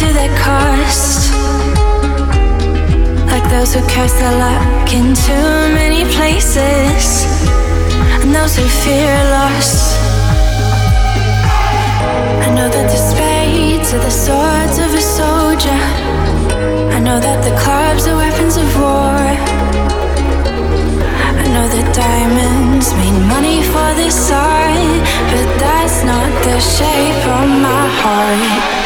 to their cost. Like those who cast their luck in too many places, and those who fear loss. I know that the spades are the swords of a soldier. I know that the clubs are weapons of war. I know that diamonds mean money for this art, but that's not the shape of my heart.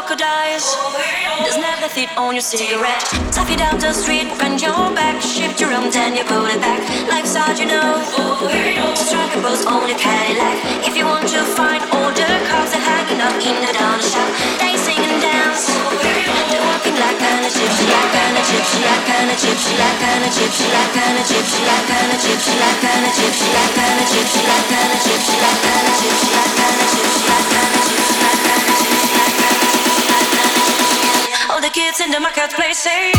crocodiles, there's thief on your cigarette. Tap it down the street, bend your back, shift your arm, then you pull it back. Life's hard, you know. Strike a pose on your Cadillac. If you want to find all the cars that hanging up in the dollar shop, they sing and dance. They're walking like of gypsy, like of gypsy, like of gypsy, like of gypsy, like of gypsy, like of gypsy, like of gypsy, like of gypsy, like of gypsy, like of gypsy, like of gypsy, like of gypsy, like kind of kids in the marketplace say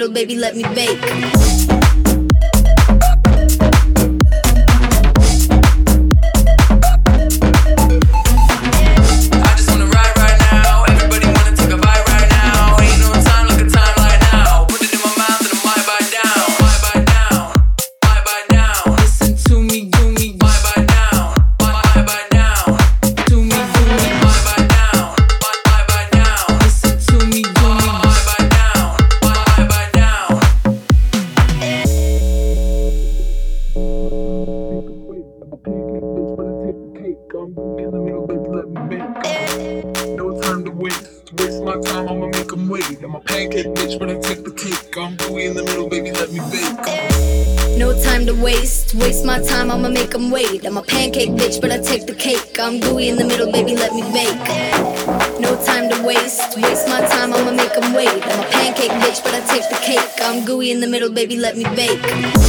middle, baby, let me bake. Let me bake.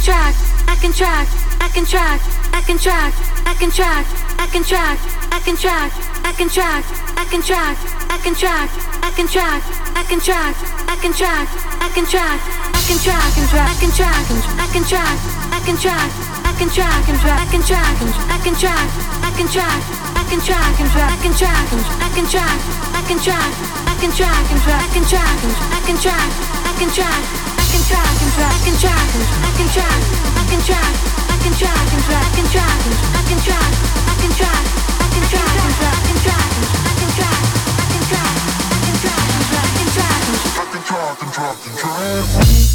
Track, I can track, I can track, I can track, I can track, I can track, I can track, I can track, I can track, I can track, I can track, I can track, I can track, I can track, I can track and track, I can track I can track, I can track, I can track and track, I can track I can track, I can track, I can track I can track I can track, I can track, I can track I can track, I can track, I can track and drop and drive.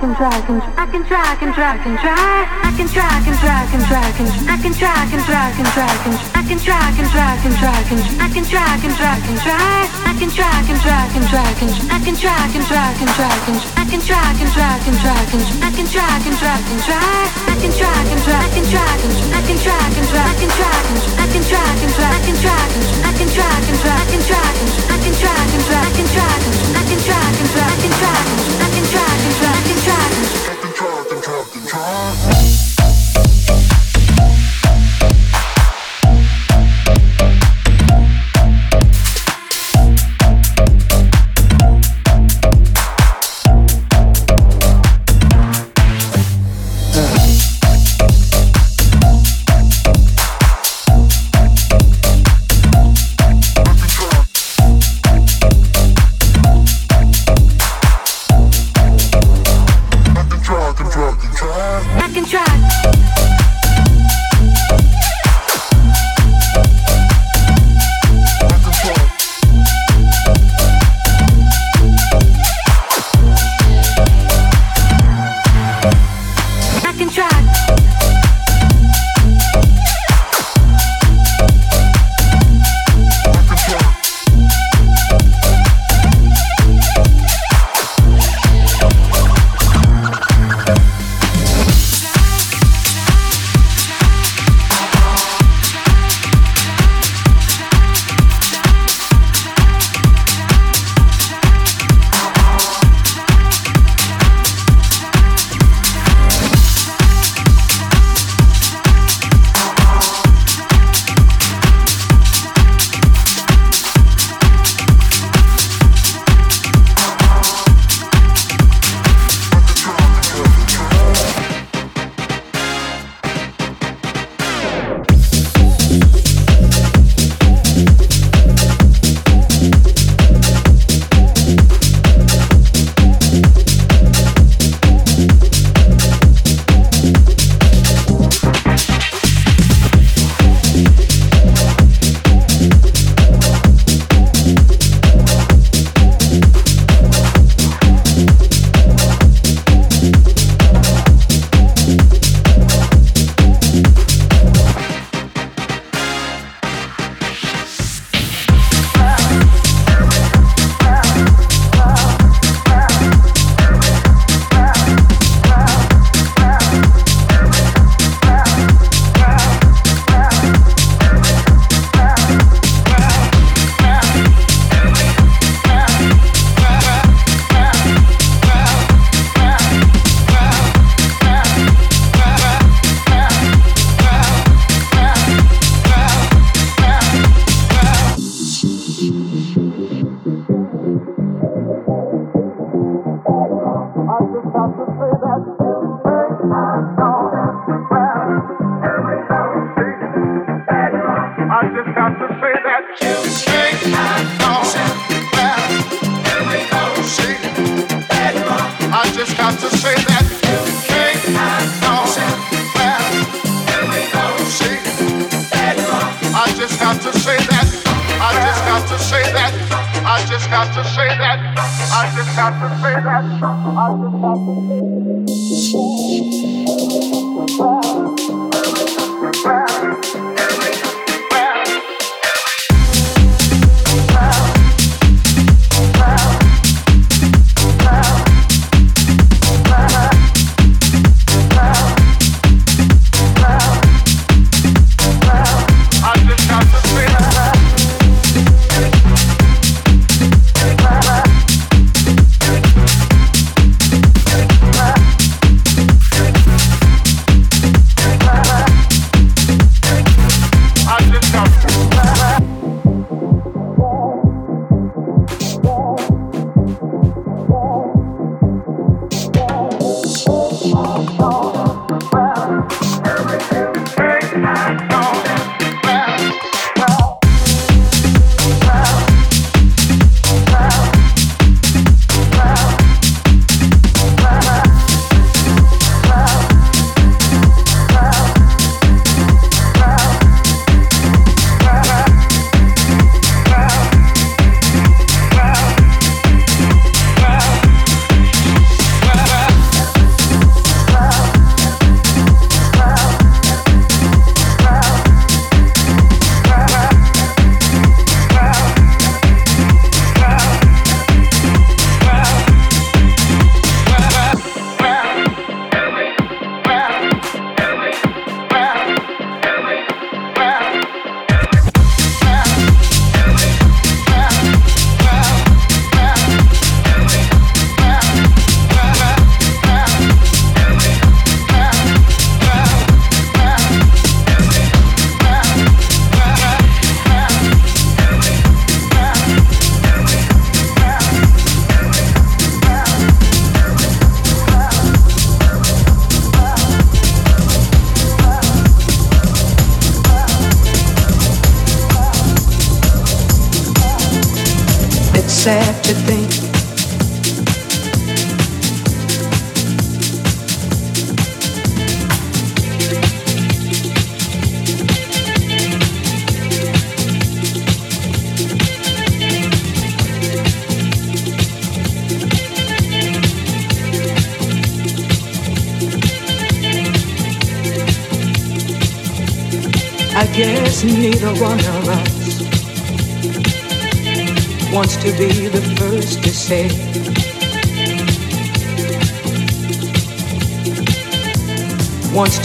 I can track and track and track. I can track and track and track and I can track and track and track and I can track and track and track and I can track and track and track. I can track and track and track and I can track and track and track and I can track and track and track and I can track and track and track. I can track and track and track and I can track and track and track and I can track and track and track and I can track and track and track and I can track and track and track and I to say that. I just have to say that. I just have to say that.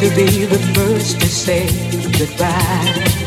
to be the first to say goodbye.